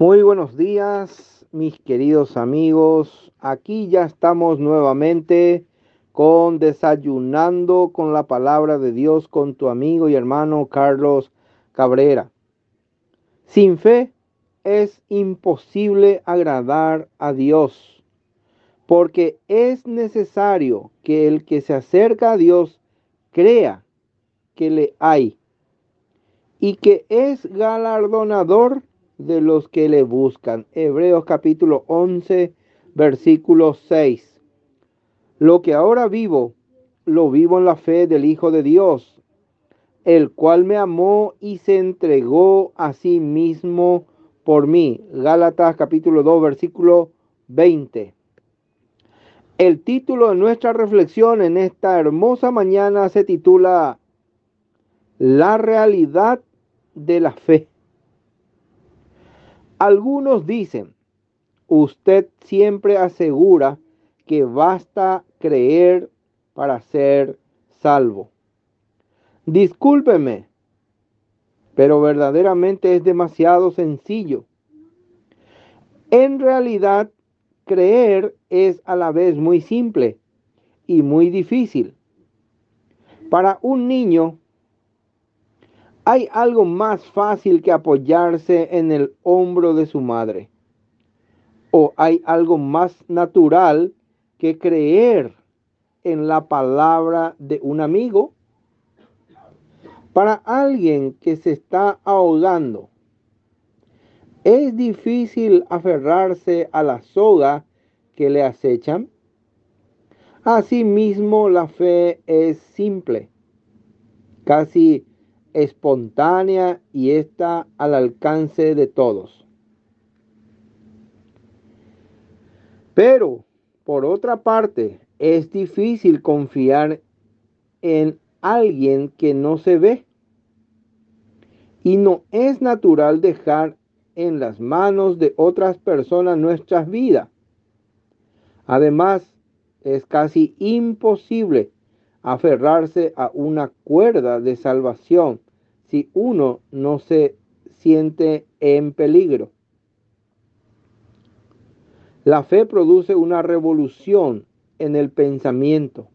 Muy buenos días, mis queridos amigos. Aquí ya estamos nuevamente con Desayunando con la palabra de Dios con tu amigo y hermano Carlos Cabrera. Sin fe es imposible agradar a Dios, porque es necesario que el que se acerca a Dios crea que le hay y que es galardonador de los que le buscan. Hebreos capítulo 11, versículo 6. Lo que ahora vivo, lo vivo en la fe del Hijo de Dios, el cual me amó y se entregó a sí mismo por mí. Gálatas capítulo 2, versículo 20. El título de nuestra reflexión en esta hermosa mañana se titula La realidad de la fe. Algunos dicen, usted siempre asegura que basta creer para ser salvo. Discúlpeme, pero verdaderamente es demasiado sencillo. En realidad, creer es a la vez muy simple y muy difícil. Para un niño, ¿Hay algo más fácil que apoyarse en el hombro de su madre? ¿O hay algo más natural que creer en la palabra de un amigo? Para alguien que se está ahogando, ¿es difícil aferrarse a la soga que le acechan? Asimismo, la fe es simple, casi espontánea y está al alcance de todos. Pero, por otra parte, es difícil confiar en alguien que no se ve. Y no es natural dejar en las manos de otras personas nuestras vidas. Además, es casi imposible aferrarse a una cuerda de salvación si uno no se siente en peligro. La fe produce una revolución en el pensamiento.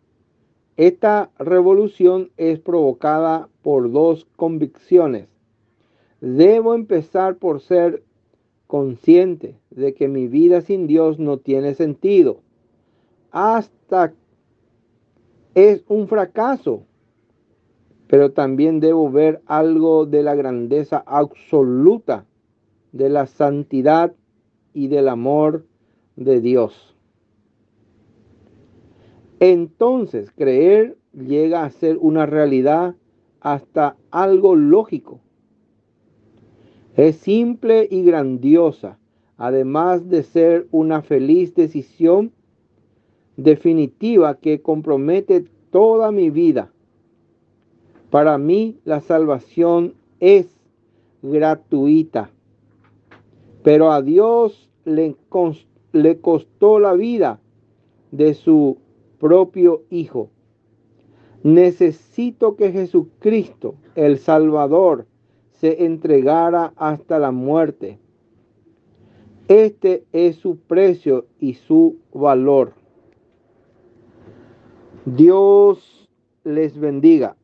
Esta revolución es provocada por dos convicciones. Debo empezar por ser consciente de que mi vida sin Dios no tiene sentido. Hasta es un fracaso pero también debo ver algo de la grandeza absoluta, de la santidad y del amor de Dios. Entonces creer llega a ser una realidad hasta algo lógico. Es simple y grandiosa, además de ser una feliz decisión definitiva que compromete toda mi vida para mí la salvación es gratuita, pero a Dios le, costó la vida de su propio Hijo. Necesito que Jesucristo, el Salvador, se entregara hasta la muerte. Este es su precio y su valor. Dios les bendiga.